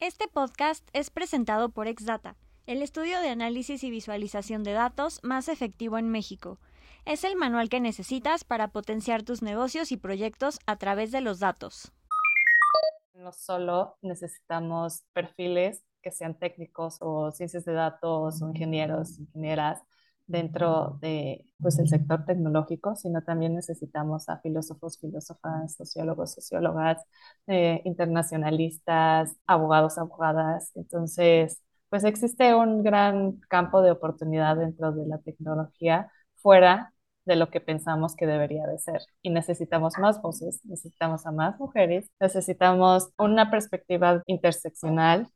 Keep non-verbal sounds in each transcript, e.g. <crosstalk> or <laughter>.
Este podcast es presentado por Exdata, el estudio de análisis y visualización de datos más efectivo en México. Es el manual que necesitas para potenciar tus negocios y proyectos a través de los datos. No solo necesitamos perfiles que sean técnicos o ciencias de datos o ingenieros, ingenieras dentro de pues, el sector tecnológico, sino también necesitamos a filósofos, filósofas, sociólogos, sociólogas, eh, internacionalistas, abogados, abogadas. Entonces, pues existe un gran campo de oportunidad dentro de la tecnología fuera de lo que pensamos que debería de ser. Y necesitamos más voces, necesitamos a más mujeres, necesitamos una perspectiva interseccional.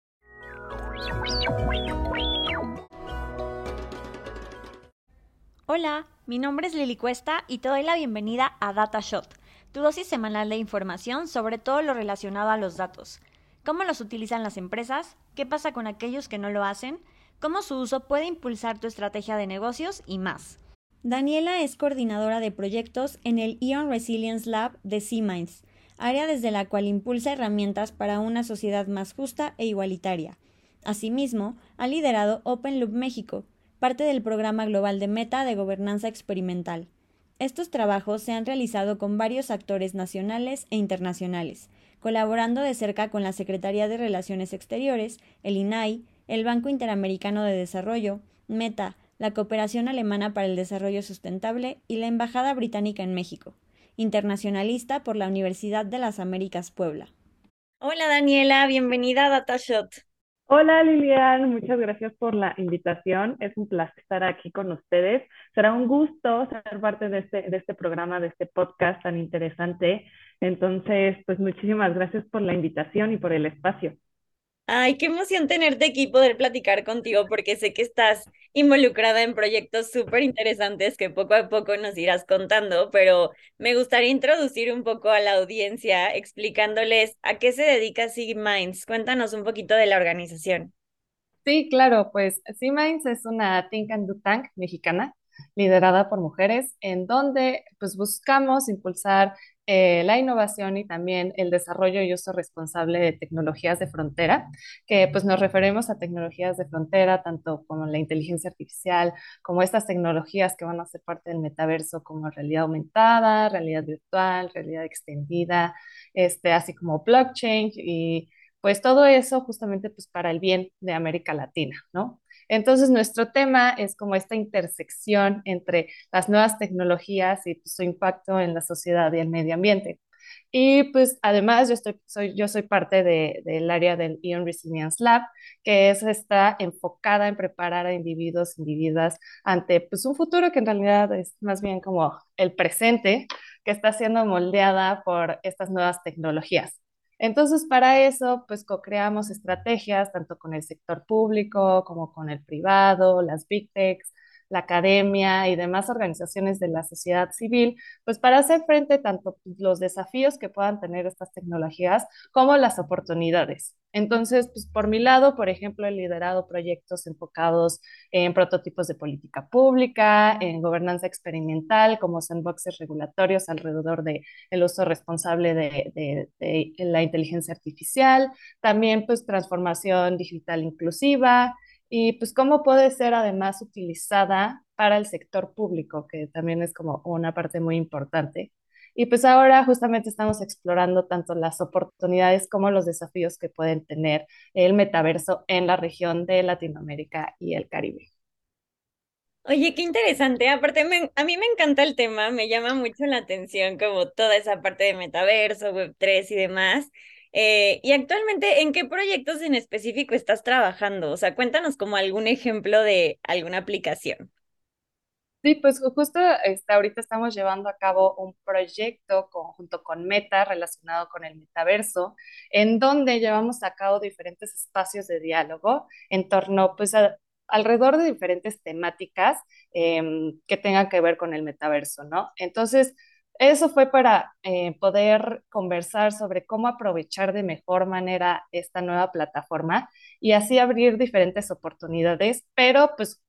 Hola, mi nombre es Lili Cuesta y te doy la bienvenida a DataShot, tu dosis semanal de información sobre todo lo relacionado a los datos. ¿Cómo los utilizan las empresas? ¿Qué pasa con aquellos que no lo hacen? ¿Cómo su uso puede impulsar tu estrategia de negocios? Y más. Daniela es coordinadora de proyectos en el Ion Resilience Lab de C-Minds, área desde la cual impulsa herramientas para una sociedad más justa e igualitaria. Asimismo, ha liderado Open Loop México, parte del programa global de Meta de Gobernanza Experimental. Estos trabajos se han realizado con varios actores nacionales e internacionales, colaborando de cerca con la Secretaría de Relaciones Exteriores, el INAI, el Banco Interamericano de Desarrollo, Meta, la Cooperación Alemana para el Desarrollo Sustentable y la Embajada Británica en México, internacionalista por la Universidad de las Américas Puebla. Hola Daniela, bienvenida a DataShot. Hola Lilian, muchas gracias por la invitación. Es un placer estar aquí con ustedes. Será un gusto ser parte de este, de este programa, de este podcast tan interesante. Entonces, pues muchísimas gracias por la invitación y por el espacio. Ay, qué emoción tenerte aquí y poder platicar contigo porque sé que estás involucrada en proyectos súper interesantes que poco a poco nos irás contando, pero me gustaría introducir un poco a la audiencia explicándoles a qué se dedica SeaMinds. Cuéntanos un poquito de la organización. Sí, claro, pues SeaMinds es una think and do tank mexicana liderada por mujeres, en donde pues buscamos impulsar eh, la innovación y también el desarrollo y uso responsable de tecnologías de frontera, que pues nos referimos a tecnologías de frontera, tanto como la inteligencia artificial, como estas tecnologías que van a ser parte del metaverso, como realidad aumentada, realidad virtual, realidad extendida, este, así como blockchain y pues todo eso justamente pues para el bien de América Latina, ¿no? Entonces, nuestro tema es como esta intersección entre las nuevas tecnologías y su impacto en la sociedad y el medio ambiente. Y pues además yo, estoy, soy, yo soy parte del área del Ion Resilience Lab, que es, está enfocada en preparar a individuos, individuas ante pues, un futuro que en realidad es más bien como el presente, que está siendo moldeada por estas nuevas tecnologías. Entonces, para eso, pues co-creamos estrategias tanto con el sector público como con el privado, las big techs, la academia y demás organizaciones de la sociedad civil, pues para hacer frente tanto los desafíos que puedan tener estas tecnologías como las oportunidades. Entonces, pues por mi lado, por ejemplo, he liderado proyectos enfocados en prototipos de política pública, en gobernanza experimental, como sandboxes regulatorios alrededor del el uso responsable de, de, la inteligencia artificial, también pues transformación digital inclusiva, y pues cómo puede ser además utilizada para el sector público, que también es como una parte muy importante. Y pues ahora justamente estamos explorando tanto las oportunidades como los desafíos que pueden tener el metaverso en la región de Latinoamérica y el Caribe. Oye, qué interesante. Aparte, a mí me encanta el tema, me llama mucho la atención como toda esa parte de metaverso, Web3 y demás. Eh, y actualmente, ¿en qué proyectos en específico estás trabajando? O sea, cuéntanos como algún ejemplo de alguna aplicación. Sí, pues justo este, ahorita estamos llevando a cabo un proyecto junto con Meta relacionado con el metaverso, en donde llevamos a cabo diferentes espacios de diálogo en torno, pues, alrededor de diferentes temáticas em, que tengan que ver con el metaverso, ¿no? Entonces, eso fue para eh, poder conversar sobre cómo aprovechar de mejor manera esta nueva plataforma y así abrir diferentes oportunidades, pero pues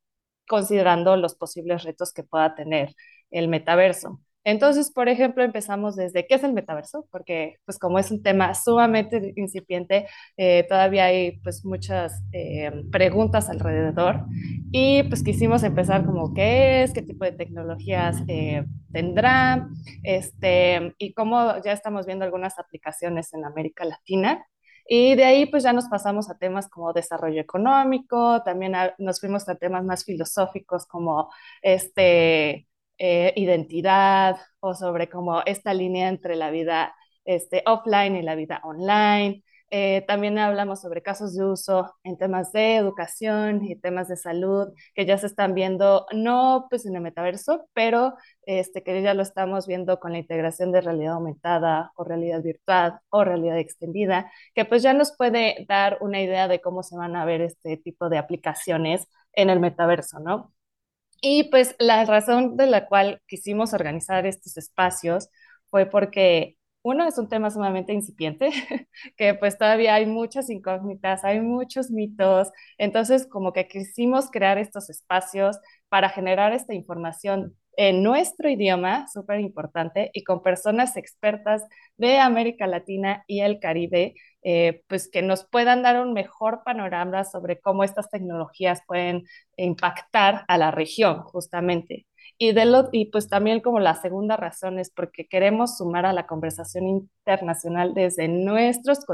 considerando los posibles retos que pueda tener el metaverso. Entonces, por ejemplo, empezamos desde qué es el metaverso, porque pues como es un tema sumamente incipiente, eh, todavía hay pues muchas eh, preguntas alrededor. Y pues quisimos empezar como qué es, qué tipo de tecnologías eh, tendrá, este, y cómo ya estamos viendo algunas aplicaciones en América Latina. Y de ahí pues ya nos pasamos a temas como desarrollo económico, también nos fuimos a temas más filosóficos como este, eh, identidad o sobre como esta línea entre la vida este, offline y la vida online. Eh, también hablamos sobre casos de uso en temas de educación y temas de salud que ya se están viendo, no pues en el metaverso, pero este, que ya lo estamos viendo con la integración de realidad aumentada o realidad virtual o realidad extendida, que pues ya nos puede dar una idea de cómo se van a ver este tipo de aplicaciones en el metaverso, ¿no? Y pues la razón de la cual quisimos organizar estos espacios fue porque uno es un tema sumamente incipiente, <laughs> que pues todavía hay muchas incógnitas, hay muchos mitos, entonces como que quisimos crear estos espacios para generar esta información en nuestro idioma, súper importante, y con personas expertas de América Latina y el Caribe, eh, pues que nos puedan dar un mejor panorama sobre cómo estas tecnologías pueden impactar a la región, justamente. Y, de lo, y pues también como la segunda razón es porque queremos sumar a la conversación internacional desde nuestros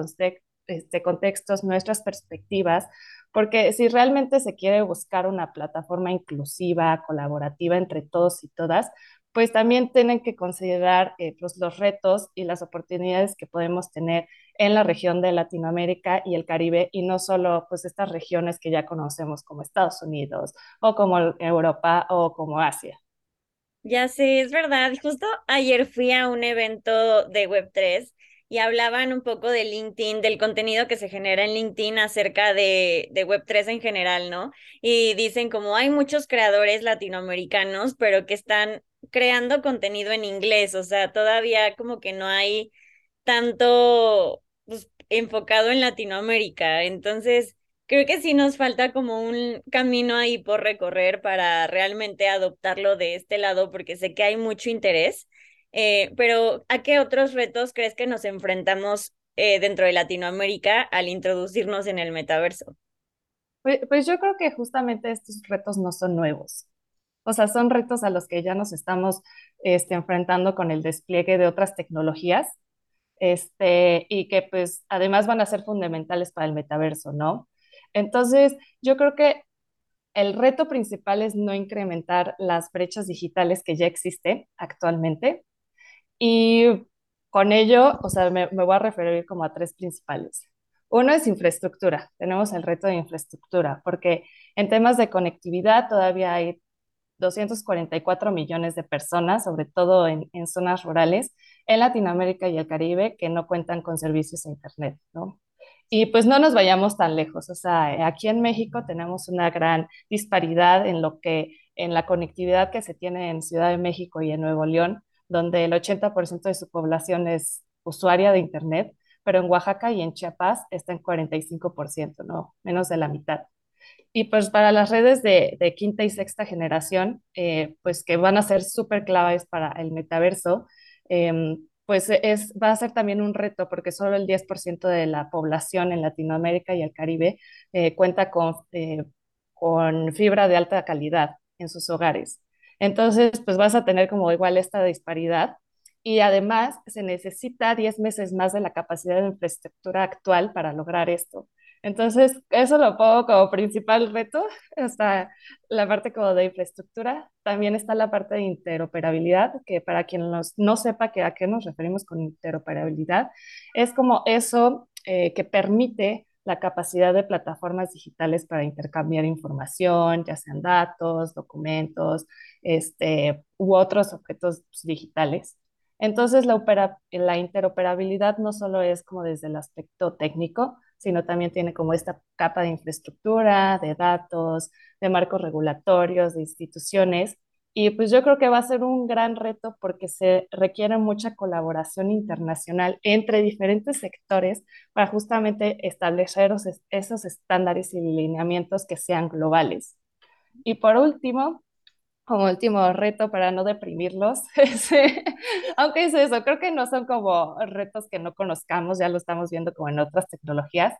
este, contextos, nuestras perspectivas, porque si realmente se quiere buscar una plataforma inclusiva, colaborativa entre todos y todas, pues también tienen que considerar eh, pues los retos y las oportunidades que podemos tener en la región de Latinoamérica y el Caribe y no solo pues estas regiones que ya conocemos como Estados Unidos o como Europa o como Asia. Ya sé, es verdad. Justo ayer fui a un evento de Web3 y hablaban un poco de LinkedIn, del contenido que se genera en LinkedIn acerca de, de Web3 en general, ¿no? Y dicen como hay muchos creadores latinoamericanos, pero que están creando contenido en inglés, o sea, todavía como que no hay tanto pues, enfocado en Latinoamérica. Entonces, creo que sí nos falta como un camino ahí por recorrer para realmente adoptarlo de este lado, porque sé que hay mucho interés eh, pero, ¿a qué otros retos crees que nos enfrentamos eh, dentro de Latinoamérica al introducirnos en el metaverso? Pues, pues, yo creo que justamente estos retos no son nuevos. O sea, son retos a los que ya nos estamos este, enfrentando con el despliegue de otras tecnologías este, y que pues además van a ser fundamentales para el metaverso, ¿no? Entonces, yo creo que el reto principal es no incrementar las brechas digitales que ya existen actualmente, y con ello, o sea, me, voy a referir como a tres principales. Uno es infraestructura. Tenemos el reto de infraestructura, porque en temas de conectividad todavía hay 244 millones de personas, sobre todo en, en, zonas rurales, en Latinoamérica y el Caribe, que no cuentan con servicios de Internet, ¿no? Y pues no nos vayamos tan lejos, o sea, aquí en México tenemos una gran disparidad en lo que, en la conectividad que se tiene en Ciudad de México y en Nuevo León, donde el 80% de su población es usuaria de Internet, pero en Oaxaca y en Chiapas está en 45%, ¿no? Menos de la mitad. Y pues para las redes de, quinta y sexta generación, eh, pues que van a ser súper claves para el metaverso, em, pues es, va a ser también un reto porque solo el 10% de la población en Latinoamérica y el Caribe eh, cuenta con, eh, con fibra de alta calidad en sus hogares. Entonces, pues vas a tener como igual esta disparidad. Y además se necesita 10 meses más de la capacidad de infraestructura actual para lograr esto. Entonces, eso lo pongo como principal reto, <laughs> está la parte como de infraestructura, también está la parte de interoperabilidad, que para quien no sepa que a qué nos referimos con interoperabilidad, es como eso eh, que permite la capacidad de plataformas digitales para intercambiar información, ya sean datos, documentos, este, u otros objetos pues, digitales. Entonces, la, la interoperabilidad no solo es como desde el aspecto técnico, sino también tiene como esta capa de infraestructura, de datos, de marcos regulatorios, de instituciones, y pues yo creo que va a ser un gran reto porque se requiere mucha colaboración internacional entre diferentes sectores para justamente establecer esos estándares y lineamientos que sean globales. Y por último, como último reto para no deprimirlos, <laughs> aunque es eso, creo que no son como retos que no conozcamos, ya lo estamos viendo como en otras tecnologías,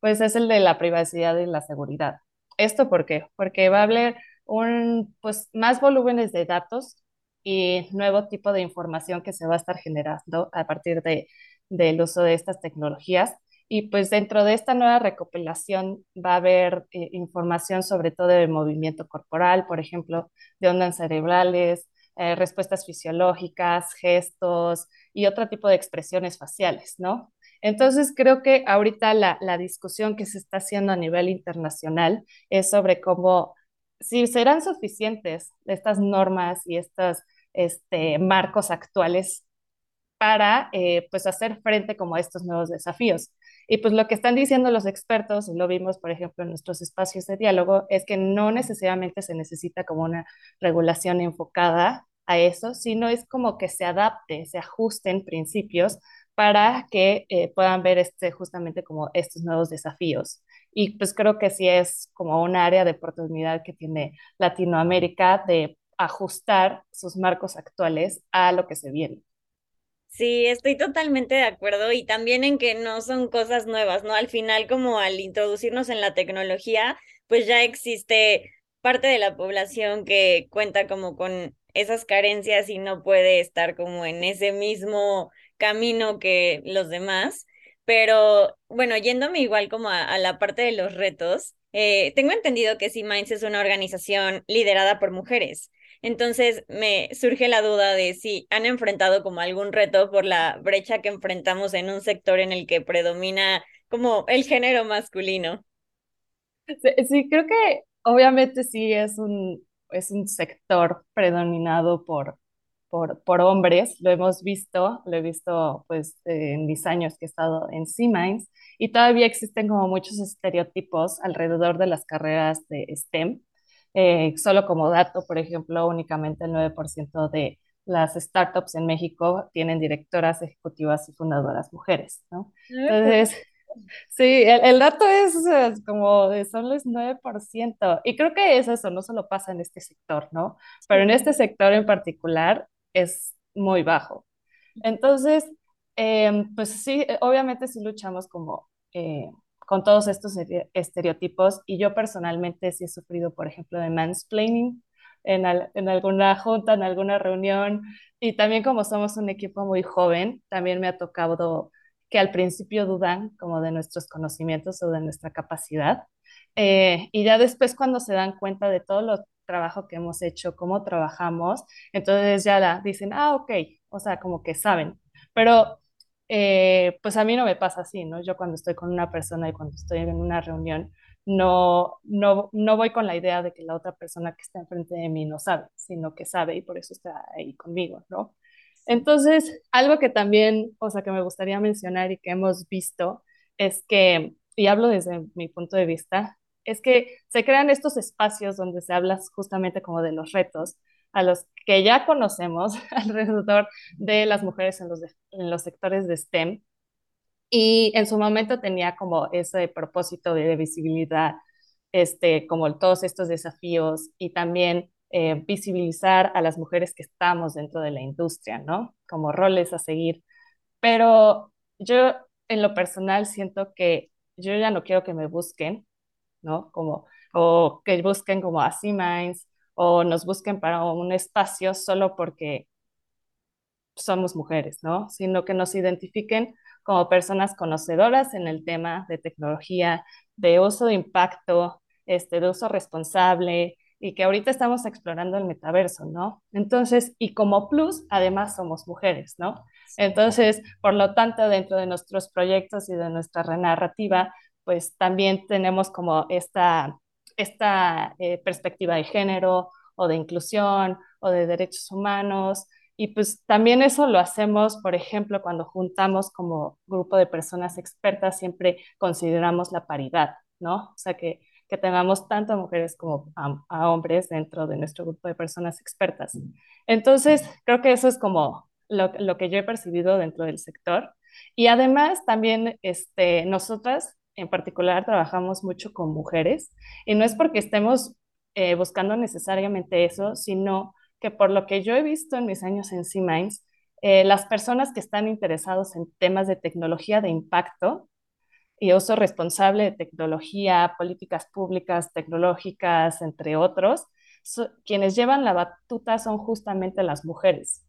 pues es el de la privacidad y la seguridad. ¿Esto por qué? Porque va a haber un, pues, más volúmenes de datos y nuevo tipo de información que se va a estar generando a partir de, del uso de estas tecnologías. Y pues dentro de esta nueva recopilación va a haber eh, información sobre todo de movimiento corporal, por ejemplo, de ondas cerebrales, eh, respuestas fisiológicas, gestos y otro tipo de expresiones faciales, ¿no? Entonces, creo que ahorita la, la, discusión que se está haciendo a nivel internacional es sobre cómo, si serán suficientes estas normas y estos este, marcos actuales para eh, pues hacer frente como a estos nuevos desafíos. Y pues lo que están diciendo los expertos, lo vimos por ejemplo en nuestros espacios de diálogo, es que no necesariamente se necesita como una regulación enfocada a eso, sino es como que se adapte, se ajusten principios para que eh, puedan ver este, justamente como estos nuevos desafíos. Y pues creo que sí es como un área de oportunidad que tiene Latinoamérica de ajustar sus marcos actuales a lo que se viene. Sí, estoy totalmente de acuerdo y también en que no son cosas nuevas, ¿no? Al final, como al introducirnos en la tecnología, pues ya existe parte de la población que cuenta como con esas carencias y no puede estar como en ese mismo camino que los demás. Pero bueno, yéndome igual como a, la parte de los retos, eh, tengo entendido que C-Minds es una organización liderada por mujeres. Entonces me surge la duda de si han enfrentado como algún reto por la brecha que enfrentamos en un sector en el que predomina como el género masculino. Sí, creo que obviamente sí es un, es un sector predominado por, por, por hombres, lo hemos visto, lo he visto pues en mis años que he estado en C-Minds y todavía existen como muchos estereotipos alrededor de las carreras de STEM eh, solo como dato, por ejemplo, únicamente el 9% de las startups en México tienen directoras ejecutivas y fundadoras mujeres, ¿no? Entonces, sí, el, dato es, como de solo es 9%. Y creo que es eso, no solo pasa en este sector, ¿no? Pero en este sector en particular es muy bajo. Entonces, em, pues sí, obviamente sí luchamos como eh, con todos estos estereotipos y yo personalmente sí he sufrido, por ejemplo, de mansplaining en, en alguna junta, en alguna reunión y también como somos un equipo muy joven, también me ha tocado que al principio dudan como de nuestros conocimientos o de nuestra capacidad eh, y ya después cuando se dan cuenta de todo lo trabajo que hemos hecho, cómo trabajamos, entonces ya la, dicen, ah, ok, o sea, como que saben, pero eh, pues a mí no me pasa así, ¿no? Yo cuando estoy con una persona y cuando estoy en una reunión, no, no, no voy con la idea de que la otra persona que está enfrente de mí no sabe, sino que sabe y por eso está ahí conmigo, ¿no? Entonces, algo que también, o sea, que me gustaría mencionar y que hemos visto es que, y hablo desde mi punto de vista, es que se crean estos espacios donde se habla justamente como de los retos, a los que ya conocemos <laughs> alrededor de las mujeres en los, en los sectores de STEM. Y en su momento tenía como ese propósito de, visibilidad, este, como todos estos desafíos y también eh, visibilizar a las mujeres que estamos dentro de la industria, ¿no? Como roles a seguir. Pero yo en lo personal siento que yo ya no quiero que me busquen, ¿no? Como, o que busquen como a C-Minds o nos busquen para un espacio solo porque somos mujeres, ¿no? Sino que nos identifiquen como personas conocedoras en el tema de tecnología, de uso de impacto, este, de uso responsable, y que ahorita estamos explorando el metaverso, ¿no? Entonces, y como plus, además somos mujeres, ¿no? Entonces, por lo tanto, dentro de nuestros proyectos y de nuestra narrativa, pues también tenemos como esta esta eh, perspectiva de género o de inclusión o de derechos humanos. Y pues también eso lo hacemos, por ejemplo, cuando juntamos como grupo de personas expertas, siempre consideramos la paridad, ¿no? O sea, que, que tengamos tanto a mujeres como a, hombres dentro de nuestro grupo de personas expertas. Entonces, creo que eso es como lo, lo que yo he percibido dentro del sector. Y además, también este, nosotras en particular trabajamos mucho con mujeres y no es porque estemos eh, buscando necesariamente eso, sino que por lo que yo he visto en mis años en C-Minds, eh, las personas que están interesados en temas de tecnología de impacto y uso responsable de tecnología, políticas públicas tecnológicas, entre otros, quienes llevan la batuta son justamente las mujeres.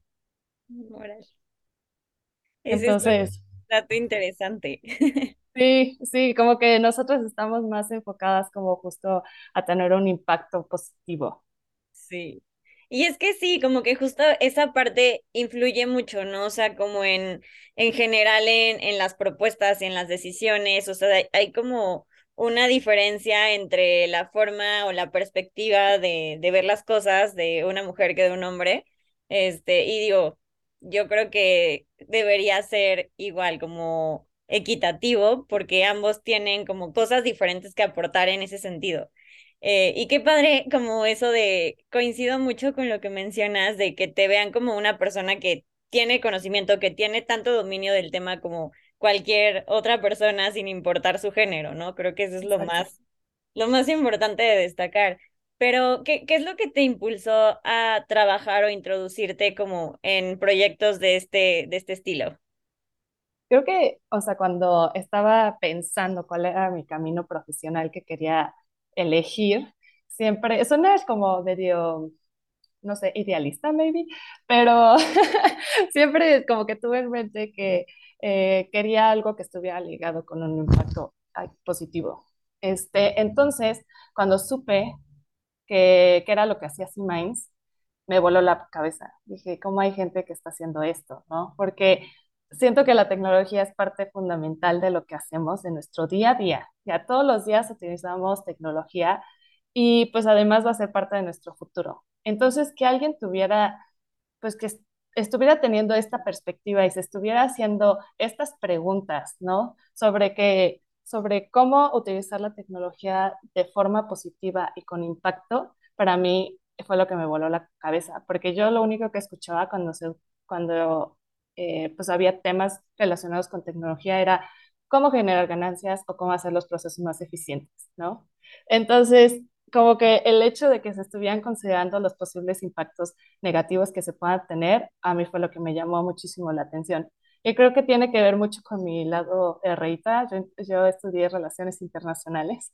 Entonces, es un dato interesante. <laughs> Sí, sí, como que nosotros estamos más enfocadas como justo a tener un impacto positivo. Sí. Y es que sí, como que justo esa parte influye mucho, ¿no? O sea, como en, en general en, en las propuestas en las decisiones, o sea, hay, como una diferencia entre la forma o la perspectiva de, de ver las cosas de una mujer que de un hombre. Este, y digo, yo creo que debería ser igual, como equitativo, porque ambos tienen como cosas diferentes que aportar en ese sentido. Eh, y qué padre como eso de, coincido mucho con lo que mencionas, de que te vean como una persona que tiene conocimiento, que tiene tanto dominio del tema como cualquier otra persona sin importar su género, ¿no? Creo que eso es lo más, lo más importante de destacar. Pero, ¿qué, ¿qué es lo que te impulsó a trabajar o introducirte como en proyectos de este, de este estilo? Creo que, o sea, cuando estaba pensando cuál era mi camino profesional que quería elegir, siempre, es como medio, no sé, idealista, maybe, pero <laughs> siempre como que tuve en mente que eh, quería algo que estuviera ligado con un impacto positivo. Este, entonces, cuando supe que, que era lo que hacía C-Minds, me voló la cabeza. Dije, ¿cómo hay gente que está haciendo esto? ¿no? Porque siento que la tecnología es parte fundamental de lo que hacemos en nuestro día a día. Ya todos los días utilizamos tecnología y pues además va a ser parte de nuestro futuro. Entonces, que alguien tuviera, pues que estuviera teniendo esta perspectiva y se estuviera haciendo estas preguntas, ¿no? Sobre que sobre cómo utilizar la tecnología de forma positiva y con impacto, para mí fue lo que me voló la cabeza, porque yo lo único que escuchaba cuando se cuando eh, pues había temas relacionados con tecnología, era cómo generar ganancias o cómo hacer los procesos más eficientes, ¿no? Entonces, como que el hecho de que se estuvieran considerando los posibles impactos negativos que se puedan tener, a mí fue lo que me llamó muchísimo la atención. Y creo que tiene que ver mucho con mi lado reita. Yo, yo estudié relaciones internacionales.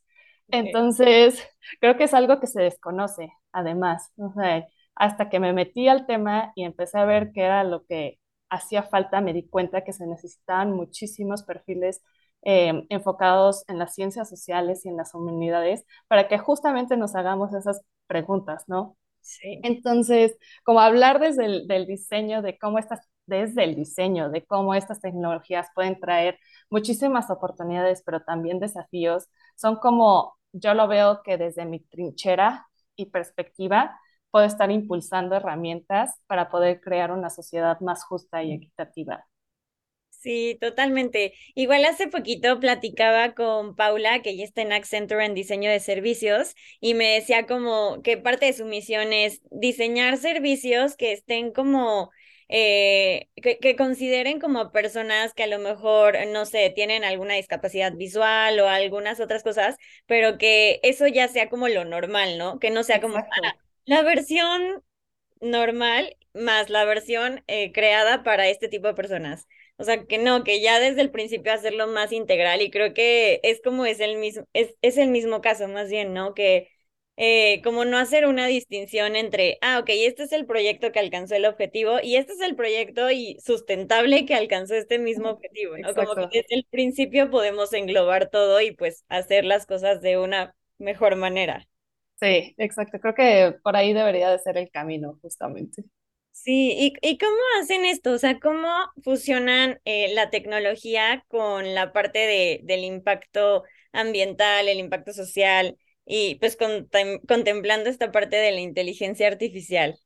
Entonces, creo que es algo que se desconoce, además. O sea, hasta que me metí al tema y empecé a ver qué era lo que hacía falta, me di cuenta que se necesitaban muchísimos perfiles eh, enfocados en las ciencias sociales y en las humanidades para que justamente nos hagamos esas preguntas, ¿no? Sí. Entonces, como hablar desde el del diseño, de cómo estas, desde el diseño, de cómo estas tecnologías pueden traer muchísimas oportunidades, pero también desafíos, son como, yo lo veo que desde mi trinchera y perspectiva, puedo estar impulsando herramientas para poder crear una sociedad más justa y equitativa. Sí, totalmente. Igual hace poquito platicaba con Paula, que ya está en Accenture en diseño de servicios, y me decía como que parte de su misión es diseñar servicios que estén como, eh, que, que, consideren como personas que a lo mejor, no sé, tienen alguna discapacidad visual o algunas otras cosas, pero que eso ya sea como lo normal, ¿no? Que no sea como, la versión normal más la versión eh, creada para este tipo de personas. O sea, que no, que ya desde el principio hacerlo más integral y creo que es como es el mismo, es, es el mismo caso más bien, ¿no? Que eh, como no hacer una distinción entre, ah, ok, este es el proyecto que alcanzó el objetivo y este es el proyecto y sustentable que alcanzó este mismo objetivo, ¿no? Como que desde el principio podemos englobar todo y pues hacer las cosas de una mejor manera. Sí, exacto. Creo que por ahí debería de ser el camino, justamente. Sí, ¿y, y cómo hacen esto? O sea, ¿cómo fusionan eh, la tecnología con la parte de, del impacto ambiental, el impacto social y pues contemplando esta parte de la inteligencia artificial?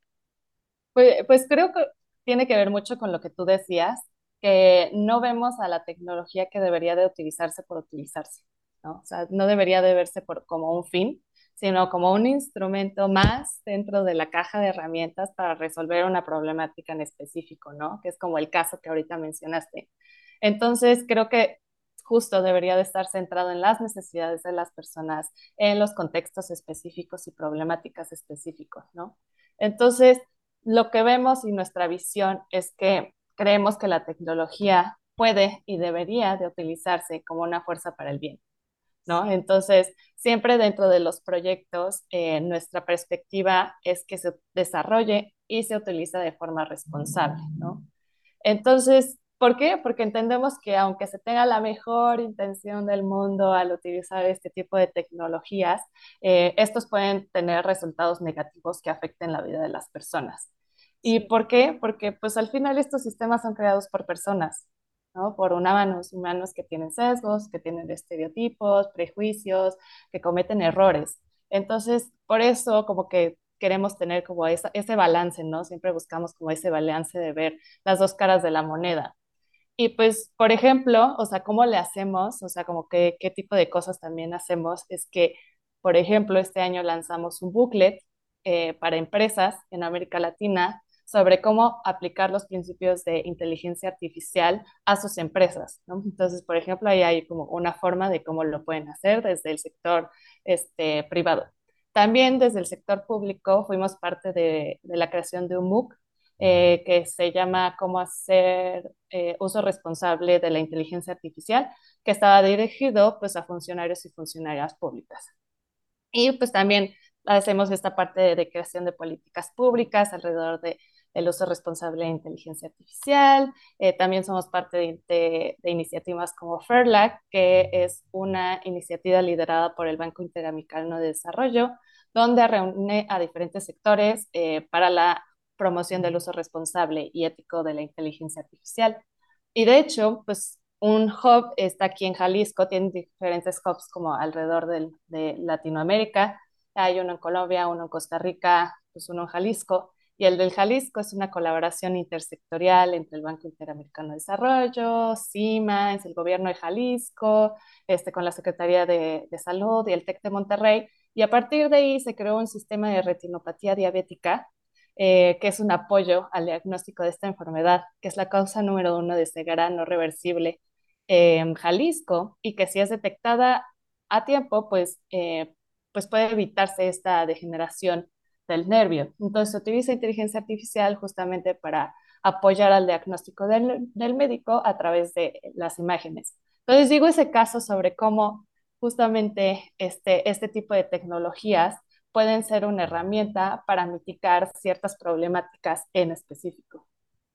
Pues, pues creo que tiene que ver mucho con lo que tú decías, que no vemos a la tecnología que debería de utilizarse por utilizarse, ¿no? O sea, no debería de verse por, como un fin, sino como un instrumento más dentro de la caja de herramientas para resolver una problemática en específico, ¿no? Que es como el caso que ahorita mencionaste. Entonces, creo que justo debería de estar centrado en las necesidades de las personas, en los contextos específicos y problemáticas específicos, ¿no? Entonces, lo que vemos y nuestra visión es que creemos que la tecnología puede y debería de utilizarse como una fuerza para el bien, ¿no? Entonces, siempre dentro de los proyectos, eh, nuestra perspectiva es que se desarrolle y se utilice de forma responsable, ¿no? Entonces, ¿por qué? Porque entendemos que aunque se tenga la mejor intención del mundo al utilizar este tipo de tecnologías, eh, estos pueden tener resultados negativos que afecten la vida de las personas. ¿Y por qué? Porque pues al final estos sistemas son creados por personas, ¿no? Por humanos, humanos que tienen sesgos, que tienen estereotipos, prejuicios, que cometen errores. Entonces, por eso como que queremos tener como ese balance, ¿no? Siempre buscamos como ese balance de ver las dos caras de la moneda. Y pues, por ejemplo, o sea, ¿cómo le hacemos? O sea, como que, qué tipo de cosas también hacemos es que, por ejemplo, este año lanzamos un booklet eh, para empresas en América Latina sobre cómo aplicar los principios de inteligencia artificial a sus empresas, ¿no? Entonces, por ejemplo, ahí hay como una forma de cómo lo pueden hacer desde el sector este, privado. También desde el sector público fuimos parte de, la creación de un MOOC eh, que se llama Cómo hacer eh, uso responsable de la inteligencia artificial, que estaba dirigido pues a funcionarios y funcionarias públicas. Y pues también hacemos esta parte de creación de políticas públicas alrededor de el uso responsable de inteligencia artificial. Eh, también somos parte de, iniciativas como FAIRLAC, que es una iniciativa liderada por el Banco Interamericano de Desarrollo, donde reúne a diferentes sectores eh, para la promoción del uso responsable y ético de la inteligencia artificial. Y de hecho, pues un hub está aquí en Jalisco, tiene diferentes hubs como alrededor de Latinoamérica. Hay uno en Colombia, uno en Costa Rica, pues uno en Jalisco. Y el del Jalisco es una colaboración intersectorial entre el Banco Interamericano de Desarrollo, es el gobierno de Jalisco, este, con la Secretaría de, Salud y el TEC de Monterrey. Y a partir de ahí se creó un sistema de retinopatía diabética, eh, que es un apoyo al diagnóstico de esta enfermedad, que es la causa número uno de ceguera no reversible en Jalisco y que si es detectada a tiempo, pues, eh, pues puede evitarse esta degeneración del nervio. Entonces utiliza inteligencia artificial justamente para apoyar al diagnóstico del, del, médico a través de las imágenes. Entonces digo ese caso sobre cómo justamente este, este tipo de tecnologías pueden ser una herramienta para mitigar ciertas problemáticas en específico.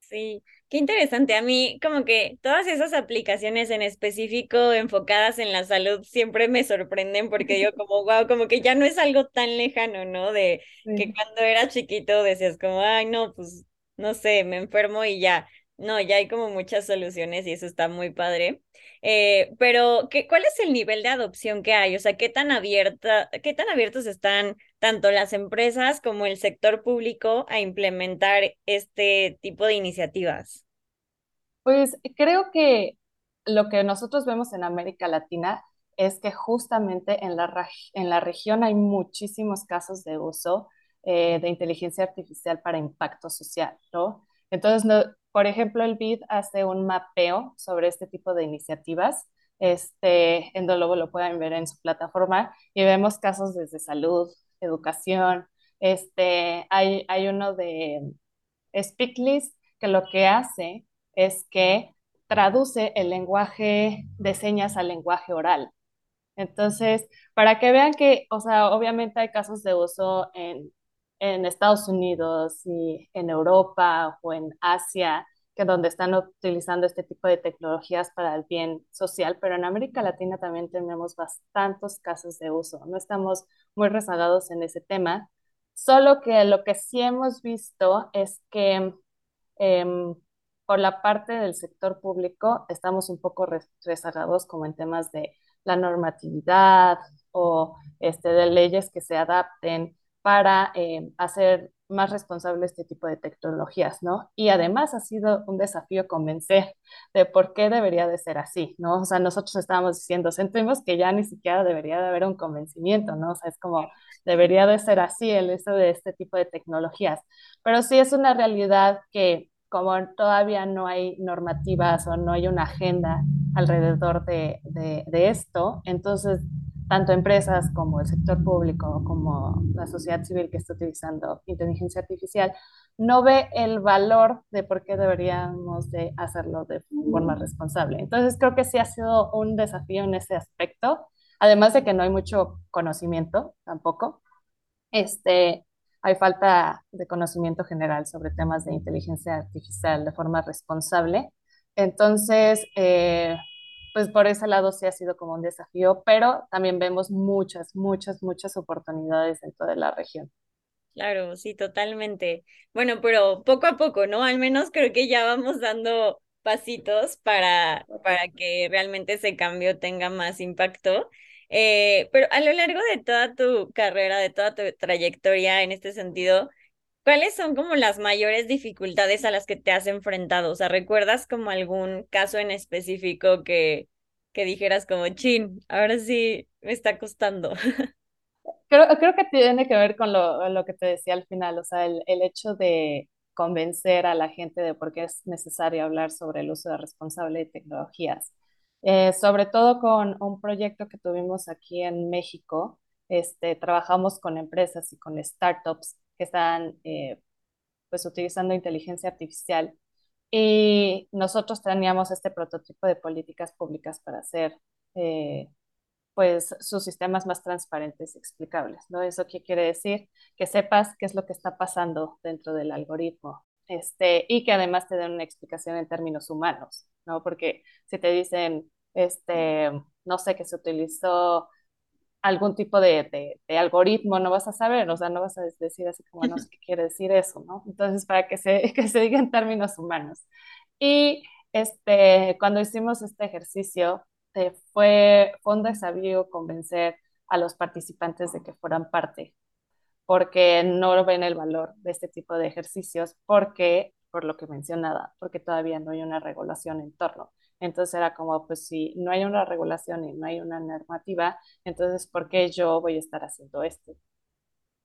Sí, qué interesante. A mí como que todas esas aplicaciones en específico enfocadas en la salud siempre me sorprenden porque yo <laughs> como, wow, como que ya no es algo tan lejano, ¿no? De que cuando era chiquito decías como, ay, no, pues no sé, me enfermo y ya. No, ya hay como muchas soluciones y eso está muy padre. Eh, pero, ¿qué, ¿cuál es el nivel de adopción que hay? O sea, ¿qué tan abierta, qué tan abiertos están tanto las empresas como el sector público a implementar este tipo de iniciativas? Pues creo que lo que nosotros vemos en América Latina es que justamente en la, en la región hay muchísimos casos de uso eh, de inteligencia artificial para impacto social, ¿no? Entonces, no, por ejemplo, el BID hace un mapeo sobre este tipo de iniciativas. Este, Endolobo lo pueden ver en su plataforma y vemos casos desde salud, educación. Este, hay, hay uno de Speaklist que lo que hace es que traduce el lenguaje de señas al lenguaje oral. Entonces, para que vean que, o sea, obviamente hay casos de uso en en Estados Unidos y en Europa o en Asia, que donde están utilizando este tipo de tecnologías para el bien social, pero en América Latina también tenemos bastantes casos de uso. No estamos muy rezagados en ese tema, solo que lo que sí hemos visto es que em, por la parte del sector público estamos un poco rezagados como en temas de la normatividad o este, de leyes que se adapten para eh, hacer más responsable este tipo de tecnologías, ¿no? Y además ha sido un desafío convencer de por qué debería de ser así, ¿no? O sea, nosotros estábamos diciendo, sentimos que ya ni siquiera debería de haber un convencimiento, ¿no? O sea, es como, debería de ser así el uso de este tipo de tecnologías. Pero sí es una realidad que como todavía no hay normativas o no hay una agenda alrededor de, de, de esto. Entonces, tanto empresas como el sector público, como la sociedad civil que está utilizando inteligencia artificial, no ve el valor de por qué deberíamos de hacerlo de forma responsable. Entonces creo que sí ha sido un desafío en ese aspecto, además de que no hay mucho conocimiento tampoco. Este, hay falta de conocimiento general sobre temas de inteligencia artificial de forma responsable. Entonces, eh, pues por ese lado sí ha sido como un desafío, pero también vemos muchas, muchas, muchas oportunidades dentro de la región. Claro, sí, totalmente. Bueno, pero poco a poco, ¿no? Al menos creo que ya vamos dando pasitos para, para que realmente ese cambio tenga más impacto. Eh, pero a lo largo de toda tu carrera, de toda tu trayectoria en este sentido, ¿cuáles son como las mayores dificultades a las que te has enfrentado? O sea, ¿recuerdas como algún caso en específico que, que dijeras como, chin, ahora sí me está costando? <laughs> Creo, creo que tiene que ver con lo, lo que te decía al final, o sea, el, el hecho de convencer a la gente de por qué es necesario hablar sobre el uso de responsable de tecnologías. Eh, sobre todo con un proyecto que tuvimos aquí en México, este, trabajamos con empresas y con startups que están eh, pues utilizando inteligencia artificial y nosotros teníamos este prototipo de políticas públicas para hacer eh, pues sus sistemas más transparentes y explicables, ¿no? ¿Eso qué quiere decir? Que sepas qué es lo que está pasando dentro del algoritmo, este, y que además te den una explicación en términos humanos, ¿no? Porque si te dicen, este, no sé, que se utilizó algún tipo de, de, algoritmo, no vas a saber, o sea, no vas a decir así como, no sé <laughs> qué quiere decir eso, ¿no? Entonces, para que se, <laughs> que se diga en términos humanos. Y este, cuando hicimos este ejercicio, eh, fue, fue un desafío convencer a los participantes de que fueran parte, porque no ven el valor de este tipo de ejercicios, porque, por lo que mencionaba, porque todavía no hay una regulación en torno. Entonces era como, pues si no hay una regulación y no hay una normativa, entonces ¿por qué yo voy a estar haciendo esto?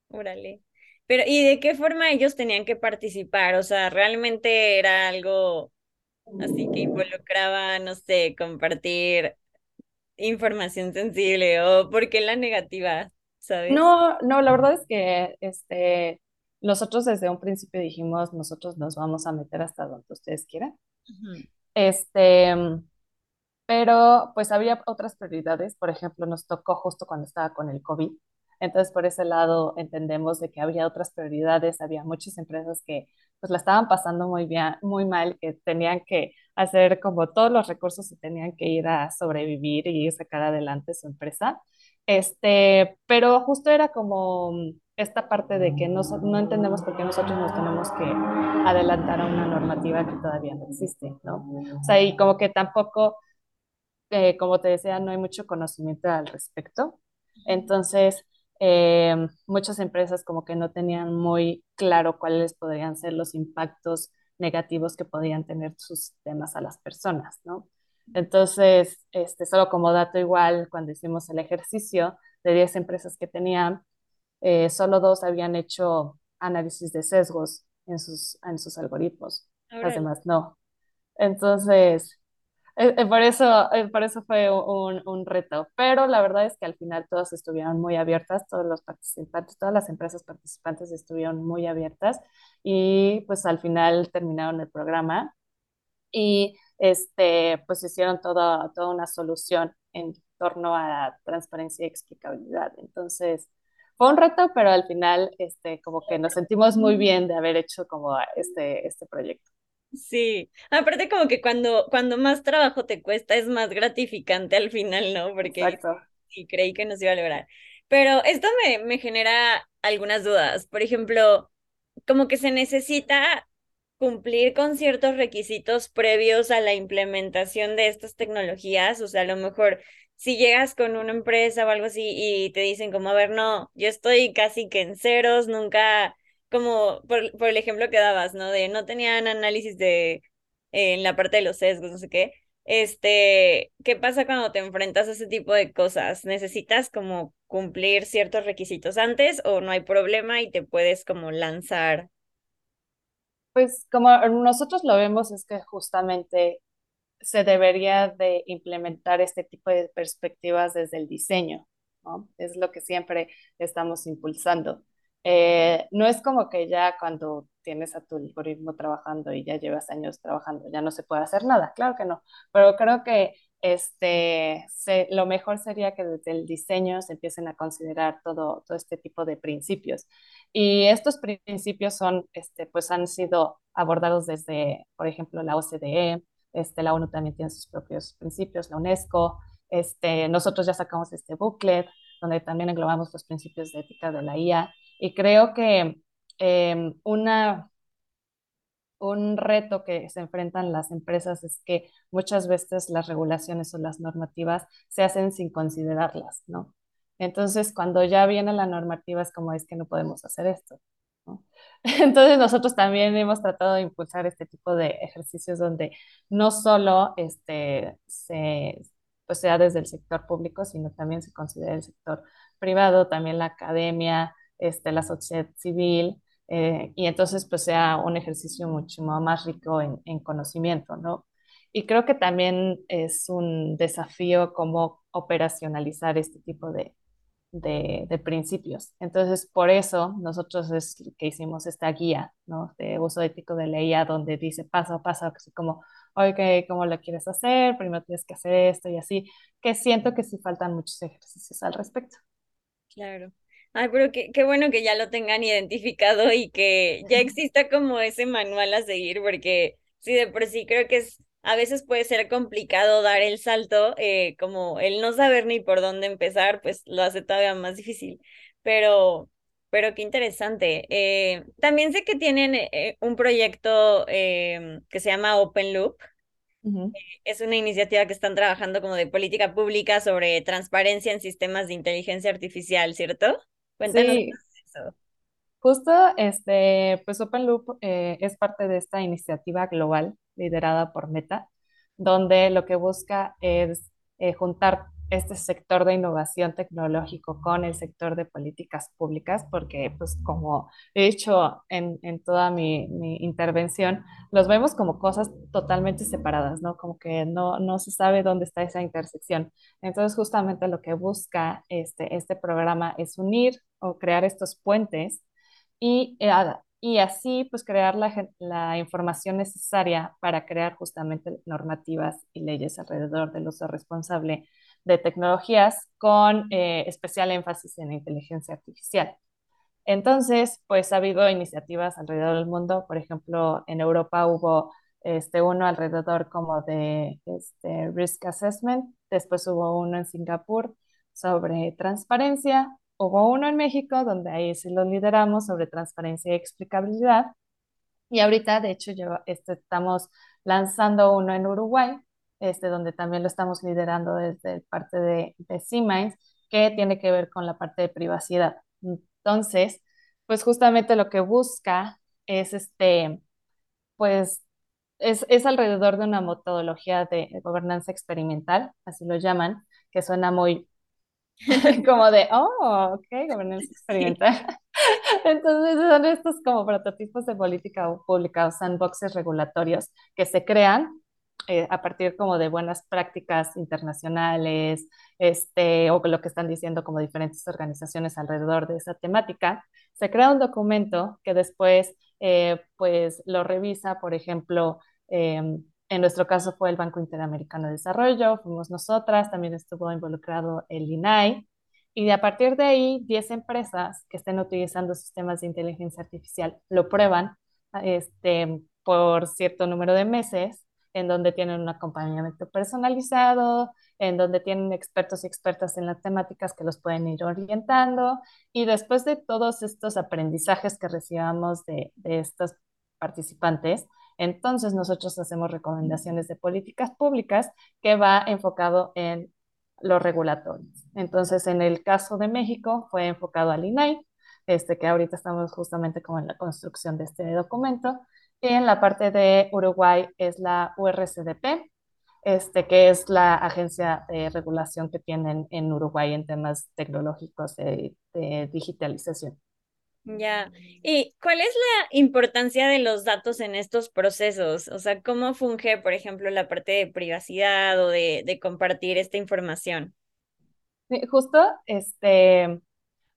Órale. Pero, ¿y de qué forma ellos tenían que participar? O sea, ¿realmente era algo así que involucraba, no sé, compartir información sensible o por qué la negativa, ¿sabes? No, no, la verdad es que este, nosotros desde un principio dijimos, nosotros nos vamos a meter hasta donde ustedes quieran. Este, pero pues había otras prioridades, por ejemplo, nos tocó justo cuando estaba con el COVID. Entonces, por ese lado, entendemos de que había otras prioridades, había muchas empresas que pues la estaban pasando muy bien, muy mal, que tenían que hacer como todos los recursos y tenían que ir a sobrevivir y sacar adelante su empresa. Este, pero justo era como esta parte de que no, no entendemos por qué nosotros nos tenemos que adelantar a una normativa que todavía no existe, ¿no? O sea, y como que tampoco, eh, como te decía, no hay mucho conocimiento al respecto. Entonces, eh, muchas empresas como que no tenían muy claro cuáles podrían ser los impactos negativos que podían tener sus sistemas a las personas, ¿no? Entonces, este, solo como dato igual, cuando hicimos el ejercicio de 10 empresas que tenían, eh, solo dos habían hecho análisis de sesgos en sus, en sus algoritmos, las demás no. Entonces, eh, eh, por eso, eh, por eso fue un, un, reto, pero la verdad es que al final todas estuvieron muy abiertas, todos los participantes, todas las empresas participantes estuvieron muy abiertas y pues al final terminaron el programa y este, pues hicieron toda, toda una solución en torno a transparencia y explicabilidad. Entonces, fue un reto, pero al final este, como que nos sentimos muy bien de haber hecho como este, este proyecto. Sí, aparte como que cuando, cuando más trabajo te cuesta es más gratificante al final, ¿no? Porque Exacto. y creí que nos iba a lograr. Pero esto me, me genera algunas dudas. Por ejemplo, como que se necesita cumplir con ciertos requisitos previos a la implementación de estas tecnologías. O sea, a lo mejor si llegas con una empresa o algo así y te dicen como, a ver, no, yo estoy casi que en ceros, nunca como por, por, el ejemplo que dabas, ¿no? De no tenían análisis de en la parte de los sesgos, no sé qué. Este, ¿qué pasa cuando te enfrentas a ese tipo de cosas? ¿Necesitas como cumplir ciertos requisitos antes o no hay problema y te puedes como lanzar? Pues como nosotros lo vemos es que justamente se debería de implementar este tipo de perspectivas desde el diseño, ¿no? Es lo que siempre estamos impulsando. Eh, no es como que ya cuando tienes a tu algoritmo trabajando y ya llevas años trabajando, ya no se puede hacer nada, claro que no, pero creo que este, lo mejor sería que desde el diseño se empiecen a considerar todo, todo este tipo de principios. Y estos principios son, este, pues han sido abordados desde, por ejemplo, la OCDE, este, la ONU también tiene sus propios principios, la UNESCO, este, nosotros ya sacamos este booklet donde también englobamos los principios de ética de la IA y creo que una, un reto que se enfrentan las empresas es que muchas veces las regulaciones o las normativas se hacen sin considerarlas, ¿no? Entonces, cuando ya viene la normativa es como es que no podemos hacer esto. <laughs> Entonces nosotros también hemos tratado de impulsar este tipo de ejercicios donde no solo este, se, pues sea desde el sector público, sino también se considera el sector privado, también la academia, este, la sociedad civil, eh, y entonces pues sea un ejercicio mucho más rico en, en conocimiento, ¿no? Y creo que también es un desafío cómo operacionalizar este tipo de, de, principios. Entonces, por eso nosotros es que hicimos esta guía, ¿no? De uso ético de ley, donde dice paso a paso, así como, ok, ¿cómo lo quieres hacer? Primero tienes que hacer esto y así, que siento que sí faltan muchos ejercicios al respecto. Claro. Ay, pero qué, qué bueno que ya lo tengan identificado y que ya exista como ese manual a seguir, porque sí, de por sí creo que es a veces puede ser complicado dar el salto, eh, como el no saber ni por dónde empezar, pues lo hace todavía más difícil. Pero, pero qué interesante. Eh, también sé que tienen eh, un proyecto em, que se llama Open Loop. Es una iniciativa que están trabajando como de política pública sobre transparencia en sistemas de inteligencia artificial, ¿cierto? Cuéntanos sí. eso. Justo, este, pues Open Loop es parte de esta iniciativa global liderada por Meta, donde lo que busca es eh, juntar este sector de innovación tecnológico con el sector de políticas públicas, porque pues como he dicho en, en toda mi, intervención, los vemos como cosas totalmente separadas, ¿no? Como que no, no se sabe dónde está esa intersección. Entonces justamente lo que busca este, este programa es unir o crear estos puentes y eh, y así pues crear la, la, información necesaria para crear justamente normativas y leyes alrededor del uso responsable de tecnologías con eh, especial énfasis en inteligencia artificial. Entonces, pues ha habido iniciativas alrededor del mundo, por ejemplo, en Europa hubo este, uno alrededor como de este, risk assessment, después hubo uno en Singapur sobre transparencia, Hubo uno en México, donde ahí sí lo lideramos sobre transparencia y explicabilidad. Y ahorita, de hecho, yo, este, estamos lanzando uno en Uruguay, este, donde también lo estamos liderando desde parte de, de C-Minds, que tiene que ver con la parte de privacidad. Entonces, pues justamente lo que busca es este, pues es, es, alrededor de una metodología de gobernanza experimental, así lo llaman, que suena muy <laughs> como de, oh, ok, gobernanza experimental. <laughs> Entonces son estos como prototipos de política pública o sandboxes regulatorios que se crean eh, a partir como de buenas prácticas internacionales, este, o lo que están diciendo como diferentes organizaciones alrededor de esa temática. Se crea un documento que después eh, pues lo revisa, por ejemplo, eh, en nuestro caso fue el Banco Interamericano de Desarrollo, fuimos nosotras, también estuvo involucrado el INAI. Y a partir de ahí, 10 empresas que estén utilizando sistemas de inteligencia artificial lo prueban este, por cierto número de meses, en donde tienen un acompañamiento personalizado, en donde tienen expertos y expertas en las temáticas que los pueden ir orientando. Y después de todos estos aprendizajes que recibamos de, de estos participantes, entonces nosotros hacemos recomendaciones de políticas públicas que va enfocado en los regulatorios. Entonces, en el caso de México fue enfocado al INAI, este, que ahorita estamos justamente como en la construcción de este documento. Y en la parte de Uruguay es la URCDP, este, que es la agencia de regulación que tienen en Uruguay en temas tecnológicos de digitalización. Ya. ¿Y cuál es la importancia de los datos en estos procesos? O sea, ¿cómo funge, por ejemplo, la parte de privacidad o de, de compartir esta información? justo, este,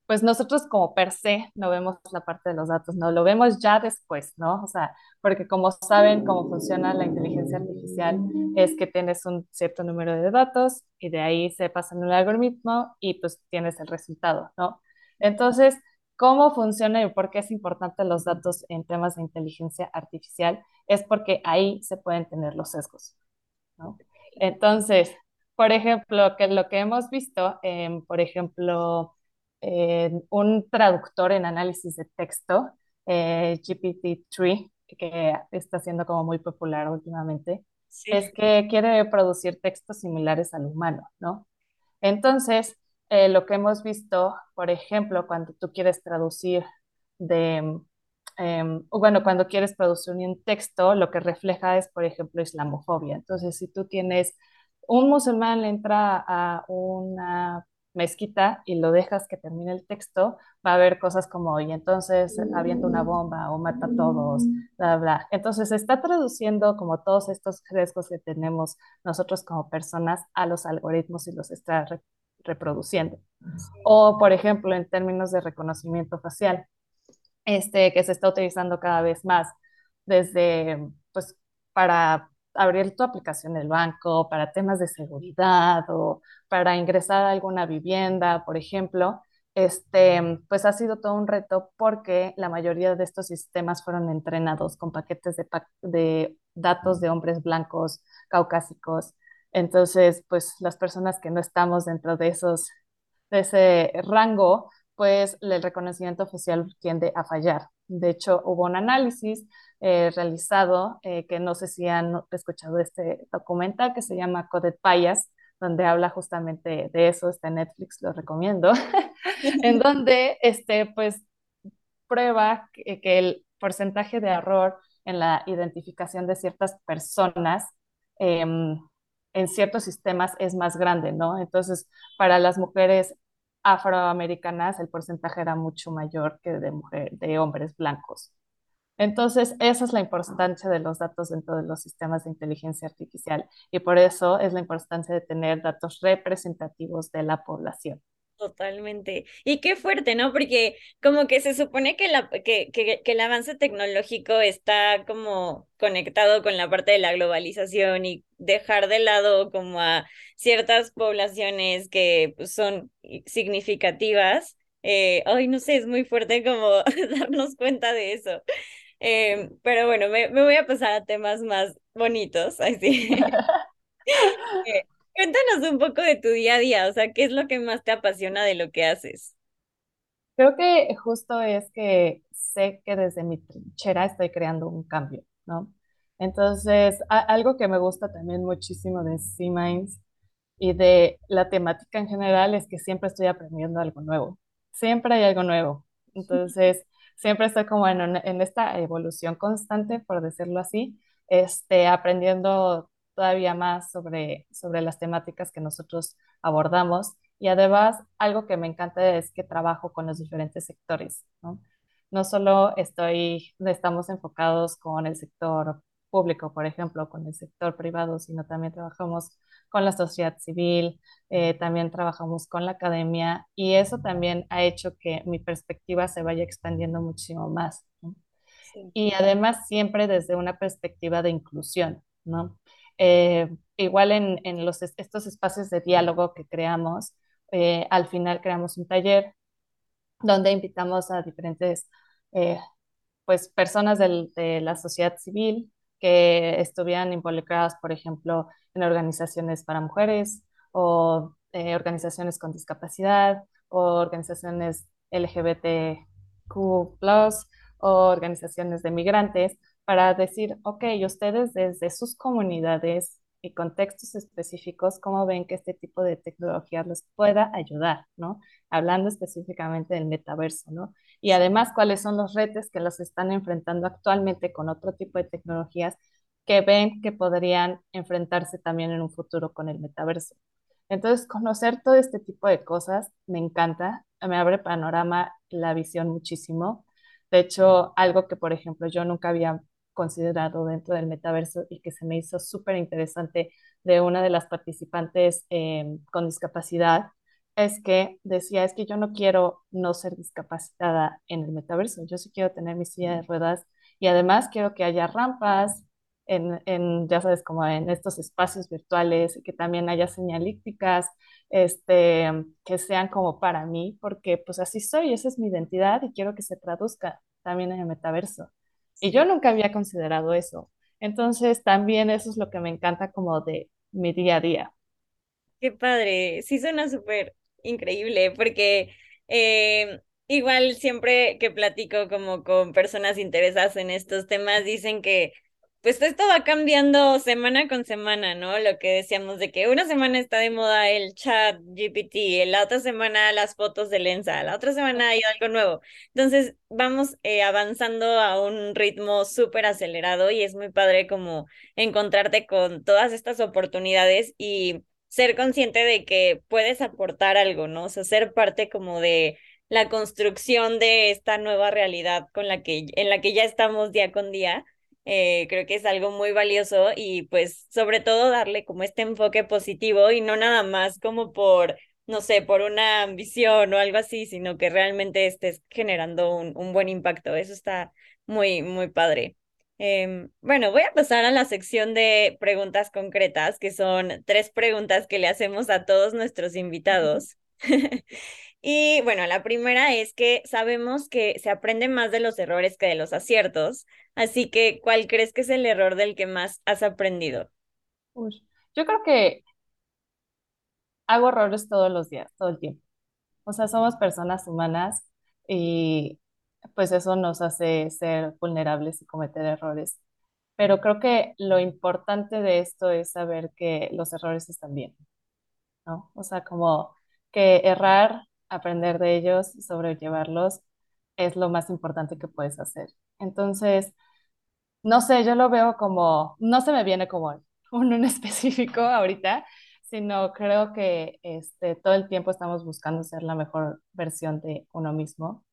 pues nosotros como per se no vemos la parte de los datos, no, lo vemos ya después, ¿no? O sea, porque como saben cómo funciona la inteligencia artificial, es que tienes un cierto número de datos y de ahí se pasa en un algoritmo y pues tienes el resultado, ¿no? Entonces, ¿cómo funciona y por qué es importante los datos en temas de inteligencia artificial? Es porque ahí se pueden tener los sesgos, ¿no? Entonces, por ejemplo, que lo que hemos visto, por ejemplo, un traductor en análisis de texto, eh, GPT-3, que está siendo como muy popular últimamente, es que quiere producir textos similares al humano, ¿no? Entonces, eh, lo que hemos visto, por ejemplo, cuando tú quieres traducir de, em, bueno, cuando quieres producir un texto, lo que refleja es, por ejemplo, islamofobia. Entonces, si tú tienes un musulmán le entra a una mezquita y lo dejas que termine el texto, va a haber cosas como, y entonces avienta una bomba o mata a todos, bla, bla. Entonces está traduciendo como todos estos riesgos que tenemos nosotros como personas a los algoritmos y los está reproduciendo. O, por ejemplo, en términos de reconocimiento facial, este que se está utilizando cada vez más desde, pues, para abrir tu aplicación del banco, para temas de seguridad o para ingresar a alguna vivienda, por ejemplo, este, pues ha sido todo un reto porque la mayoría de estos sistemas fueron entrenados con paquetes de, de datos de hombres blancos, caucásicos. Entonces, pues las personas que no estamos dentro de esos, de ese rango, pues el reconocimiento oficial tiende a fallar. De hecho, hubo un análisis eh, realizado, eh, que no sé si han escuchado este documental que se llama Coded Bias, donde habla justamente de eso, está en Netflix, lo recomiendo, <laughs> en <laughs> donde este, pues, prueba que, el porcentaje de error en la identificación de ciertas personas em, en ciertos sistemas es más grande, ¿no? Entonces, para las mujeres afroamericanas el porcentaje era mucho mayor que de, mujer, de hombres blancos. Entonces, esa es la importancia de los datos dentro de los sistemas de inteligencia artificial y por eso es la importancia de tener datos representativos de la población. Totalmente. Y qué fuerte, ¿no? Porque como que se supone que, la, que, que, que, el avance tecnológico está como conectado con la parte de la globalización y dejar de lado como a ciertas poblaciones que pues, son significativas. Eh, ay, no sé, es muy fuerte como <laughs> darnos cuenta de eso. Eh, pero bueno, me, me, voy a pasar a temas más bonitos, <laughs> así. <laughs> eh, Cuéntanos un poco de tu día a día, o sea, ¿qué es lo que más te apasiona de lo que haces? Creo que justo es que sé que desde mi trinchera estoy creando un cambio, ¿no? Entonces, algo que me gusta también muchísimo de C-Minds y de la temática en general es que siempre estoy aprendiendo algo nuevo. Siempre hay algo nuevo. <laughs> Entonces, siempre estoy como en, en esta evolución constante, por decirlo así, este, aprendiendo todavía más sobre, sobre las temáticas que nosotros abordamos. Y además, algo que me encanta es que trabajo con los diferentes sectores, ¿no? No solo estoy, estamos enfocados con el sector público, por ejemplo, con el sector privado, sino también trabajamos con la sociedad civil, eh, también trabajamos con la academia y eso también ha hecho que mi perspectiva se vaya expandiendo muchísimo más. Y además siempre desde una perspectiva de inclusión, ¿no? Eh, igual en, en los, estos espacios de diálogo que creamos, eh, al final creamos un taller donde invitamos a diferentes eh, pues, personas de la sociedad civil que estuvieran involucradas, por ejemplo, en organizaciones para mujeres o organizaciones con discapacidad o organizaciones LGBTQ o organizaciones de migrantes para decir, ok, ustedes desde sus comunidades y contextos específicos, ¿cómo ven que este tipo de tecnología les pueda ayudar, ¿no? Hablando específicamente del metaverso, ¿no? Y además, ¿cuáles son los retos que los están enfrentando actualmente con otro tipo de tecnologías que ven que podrían enfrentarse también en un futuro con el metaverso? Entonces, conocer todo este tipo de cosas me encanta me abre panorama la visión muchísimo. De hecho, algo que, por ejemplo, yo nunca había considerado dentro del metaverso y que se me hizo súper interesante de una de las participantes eh, con discapacidad es que decía, es que yo no quiero no ser discapacitada en el metaverso, yo sí quiero tener mi silla de ruedas y además quiero que haya rampas en, en ya sabes, como en estos espacios virtuales, que también haya señalíticas, este, que sean como para mí, porque pues así soy, esa es mi identidad y quiero que se traduzca también en el metaverso. Y yo nunca había considerado eso. Entonces también eso es lo que me encanta como de mi día a día. Qué padre, sí suena súper increíble, porque eh, igual siempre que platico como con personas interesadas en estos temas, dicen que pues esto va cambiando semana con semana, ¿no? Lo que decíamos de que una semana está de moda el chat GPT, la otra semana las fotos de Lensa, la otra semana hay algo nuevo. Entonces vamos eh, avanzando a un ritmo súper acelerado y es muy padre como encontrarte con todas estas oportunidades y ser consciente de que puedes aportar algo, ¿no? O sea, ser parte como de la construcción de esta nueva realidad con la que, en la que ya estamos día con día eh, creo que es algo muy valioso y pues sobre todo darle como este enfoque positivo y no nada más como por, no sé, por una ambición o algo así, sino que realmente estés generando un, un buen impacto. Eso está muy, muy padre. Em, bueno, voy a pasar a la sección de preguntas concretas, que son tres preguntas que le hacemos a todos nuestros <laughs> invitados. <laughs> Y bueno, la primera es que sabemos que se aprende más de los errores que de los aciertos, así que ¿cuál crees que es el error del que más has aprendido? yo creo que hago errores todos los días, todo el tiempo. O sea, somos personas humanas y pues eso nos hace ser vulnerables y cometer errores. Pero creo que lo importante de esto es saber que los errores están bien, ¿no? O sea, como que errar aprender de ellos sobrellevarlos es lo más importante que puedes hacer. Entonces, no sé, yo lo veo como, no se me viene como uno en <laughs> específico ahorita, sino creo que este, todo el tiempo estamos buscando ser la mejor versión de uno mismo.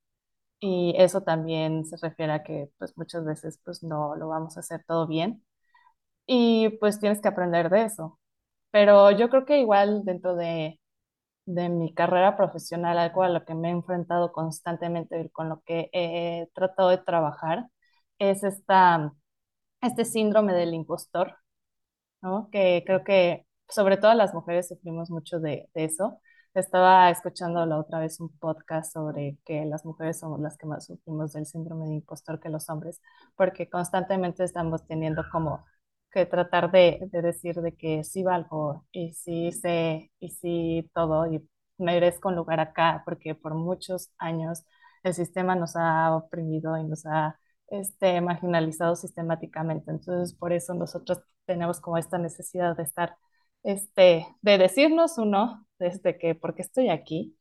Y eso también se refiere a que pues muchas veces pues no lo vamos a hacer todo bien y pues tienes que aprender de eso. Pero yo creo que igual dentro de de mi carrera profesional, algo a lo que me he enfrentado constantemente, con lo que he tratado de trabajar, es esta, este síndrome del impostor, ¿no? Que creo que sobre todo las mujeres sufrimos mucho de, de eso. Estaba escuchando la otra vez un podcast sobre que las mujeres somos las que más sufrimos del síndrome de impostor que los hombres, porque constantemente estamos teniendo como que tratar de, de, decir de que sí valgo y sí sé y sí todo y merezco un lugar acá, porque por muchos años el sistema nos ha oprimido y nos ha este, marginalizado sistemáticamente. Entonces, por eso nosotros tenemos como esta necesidad de estar, este, de decirnos uno, desde que, porque estoy aquí,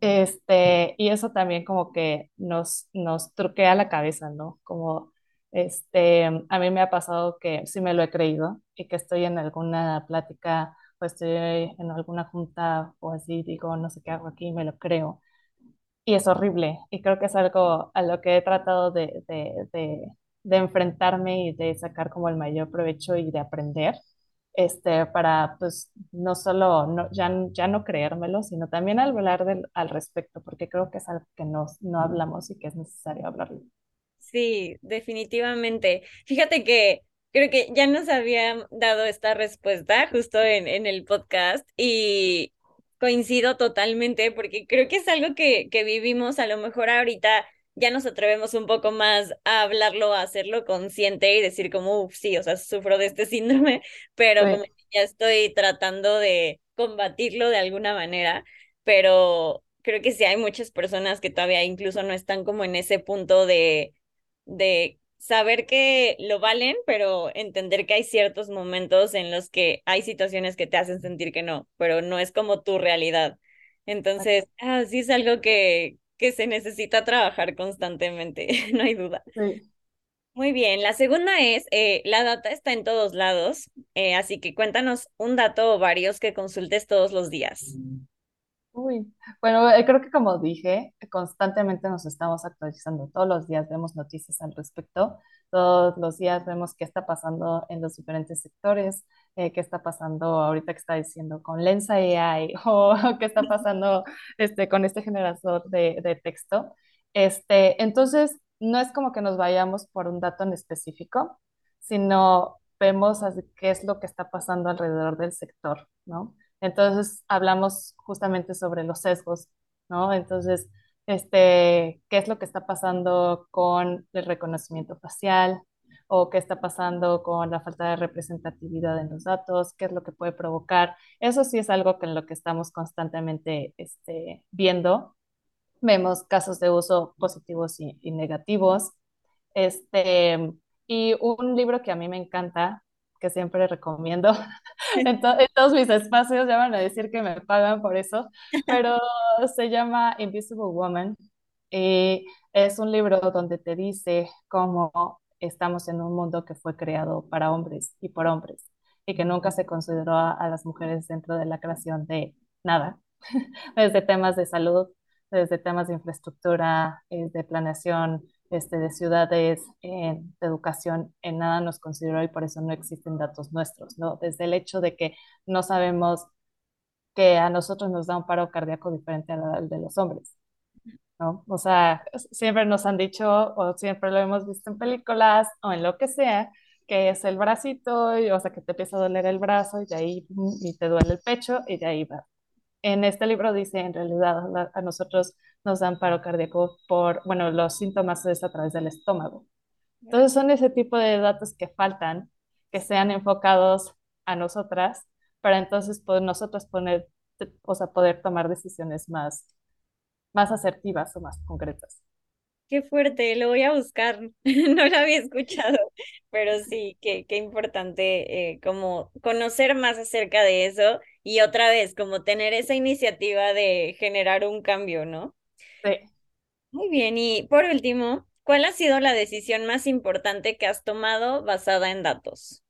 este, y eso también como que nos, nos truquea la cabeza, ¿no? Como este, a mí me ha pasado que sí me lo he creído y que estoy en alguna plática o estoy en alguna junta o así, digo, no sé qué hago aquí, me lo creo. Y es horrible. Y creo que es algo a lo que he tratado de, de, de, de enfrentarme y de sacar como el mayor provecho y de aprender, este, para pues no solo no, ya, ya no creérmelo, sino también hablar del, al respecto, porque creo que es algo que no, no hablamos y que es necesario hablarlo. Sí, definitivamente. Fíjate que creo que ya nos habían dado esta respuesta justo en, en el podcast y coincido totalmente porque creo que es algo que, que vivimos a lo mejor ahorita ya nos atrevemos un poco más a hablarlo, a hacerlo consciente y decir como, uff, sí, o sea, sufro de este <laughs> síndrome, pero como ya estoy tratando de combatirlo de alguna manera, pero creo que sí hay muchas personas que todavía incluso no están como en ese punto de de saber que lo valen, pero entender que hay ciertos momentos en los que hay situaciones que te hacen sentir que no, pero no es como tu realidad. Entonces, ah, sí es algo que, que se necesita trabajar constantemente, <laughs> no hay duda. Muy bien, la segunda es, eh, la data está en todos lados, eh, así que cuéntanos un dato o varios que consultes todos los días. Uy, bueno, eh, creo que como dije, constantemente nos estamos actualizando. Todos los días vemos noticias al respecto. Todos los días vemos qué está pasando en los diferentes sectores, eh, qué está pasando ahorita que está diciendo con Lensa AI <laughs> o qué está pasando este, con este generador de, de texto. Este, entonces, no es como que nos vayamos por un dato en específico, sino vemos qué es lo que está pasando alrededor del sector, ¿no? Entonces hablamos justamente sobre los sesgos, ¿no? Entonces, este, ¿qué es lo que está pasando con el reconocimiento facial? ¿O qué está pasando con la falta de representatividad en los datos? ¿Qué es lo que puede provocar? Eso sí es algo que en lo que estamos constantemente este, viendo. Vemos casos de uso positivos y, y negativos. Este, y un libro que a mí me encanta, que siempre recomiendo, <laughs> en, todos mis espacios ya van a decir que me pagan por eso, pero se llama Invisible Woman y es un libro donde te dice cómo estamos en un mundo que fue creado para hombres y por hombres y que nunca se consideró a, a las mujeres dentro de la creación de nada, <laughs> desde temas de salud, desde temas de infraestructura, eh, de planeación, este, de ciudades, de educación, en nada nos consideró y por eso no existen datos nuestros, ¿no? Desde el hecho de que no sabemos que a nosotros nos da un paro cardíaco diferente al de los hombres, ¿no? O sea, siempre nos han dicho, o siempre lo hemos visto en películas o en lo que sea, que es el bracito, y, o sea, que te empieza a doler el brazo y de ahí y te duele el pecho y de ahí va. En este libro dice, en realidad, a nosotros nos dan paro cardíaco por, bueno, los síntomas es a través del estómago. Entonces son ese tipo de datos que faltan, que sean enfocados a nosotras, para entonces poder nosotros poner, o sea, poder tomar decisiones más, más asertivas o más concretas. Qué fuerte, lo voy a buscar. <laughs> No lo había escuchado, pero sí, qué, qué importante eh, como conocer más acerca de eso y otra vez como tener esa iniciativa de generar un cambio, ¿no? Muy bien, y por último, ¿cuál ha sido la decisión más importante que has tomado basada en datos?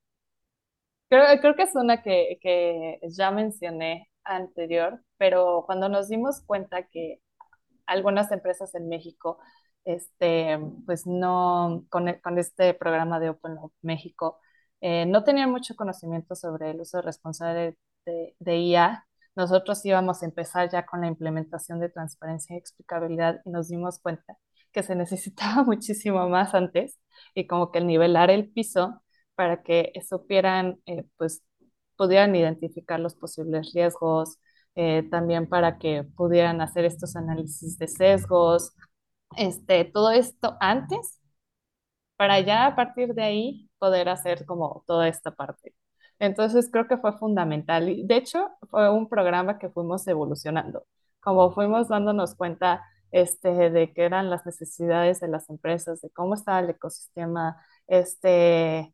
Creo, creo que es una que, que ya mencioné anterior, pero cuando nos dimos cuenta que algunas empresas en México, este, pues no, con, con este programa de Open México, eh, no tenían mucho conocimiento sobre el uso responsable de, de IA nosotros íbamos a empezar ya con la implementación de transparencia y explicabilidad y nos dimos cuenta que se <laughs> necesitaba muchísimo más antes y como que nivelar el piso para que supieran, eh, pues pudieran identificar los posibles riesgos, eh, también para que pudieran hacer estos análisis de sesgos, este, todo esto antes, para ya a partir de ahí poder hacer como toda esta parte. Entonces creo que fue fundamental. Y de hecho, fue un programa que fuimos evolucionando. Como fuimos dándonos cuenta este, de qué eran las necesidades de las empresas, de cómo estaba el ecosistema, este,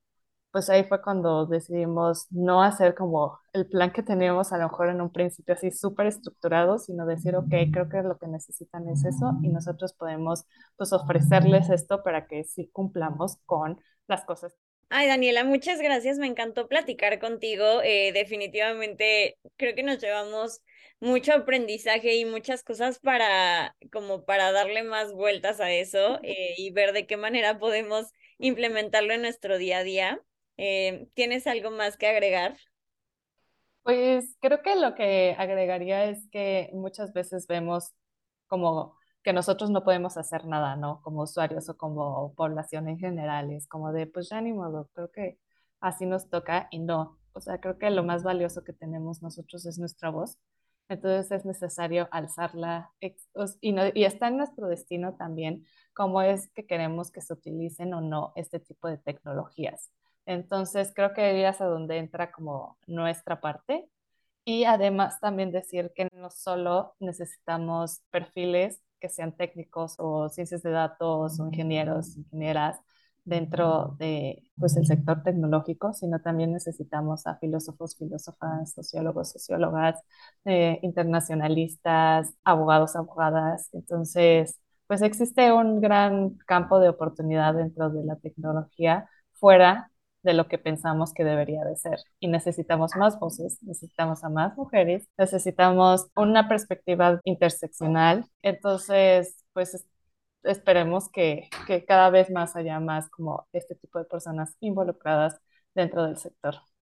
pues ahí fue cuando decidimos no hacer como el plan que teníamos a lo mejor en un principio así súper estructurado, sino decir, ok, creo que lo que necesitan es eso y nosotros podemos pues ofrecerles esto para que sí cumplamos con las cosas Ay, Daniela, muchas gracias. Me encantó platicar contigo. Eh, definitivamente creo que nos llevamos mucho aprendizaje y muchas cosas para como para darle más vueltas a eso eh, y ver de qué manera podemos implementarlo en nuestro día a día. Eh, ¿Tienes algo más que agregar? Pues creo que lo que agregaría es que muchas veces vemos como que nosotros no podemos hacer nada, ¿no? Como usuarios o como población en general, es como de, pues ya ni modo, creo que así nos toca y no, o sea, creo que lo más valioso que tenemos nosotros es nuestra voz, entonces es necesario alzarla y, y está en nuestro destino también cómo es que queremos que se utilicen o no este tipo de tecnologías. Entonces creo que ahí es a donde entra como nuestra parte y además también decir que no solo necesitamos perfiles que sean técnicos o ciencias de datos o ingenieros, ingenieras dentro de pues el sector tecnológico, sino también necesitamos a filósofos, filósofas, sociólogos, sociólogas, eh, internacionalistas, abogados, abogadas. Entonces, pues existe un gran campo de oportunidad dentro de la tecnología fuera de lo que pensamos que debería de ser. Y necesitamos más voces, necesitamos a más mujeres, necesitamos una perspectiva interseccional. Entonces, pues esperemos que, que cada vez más haya más como este tipo de personas involucradas dentro del sector.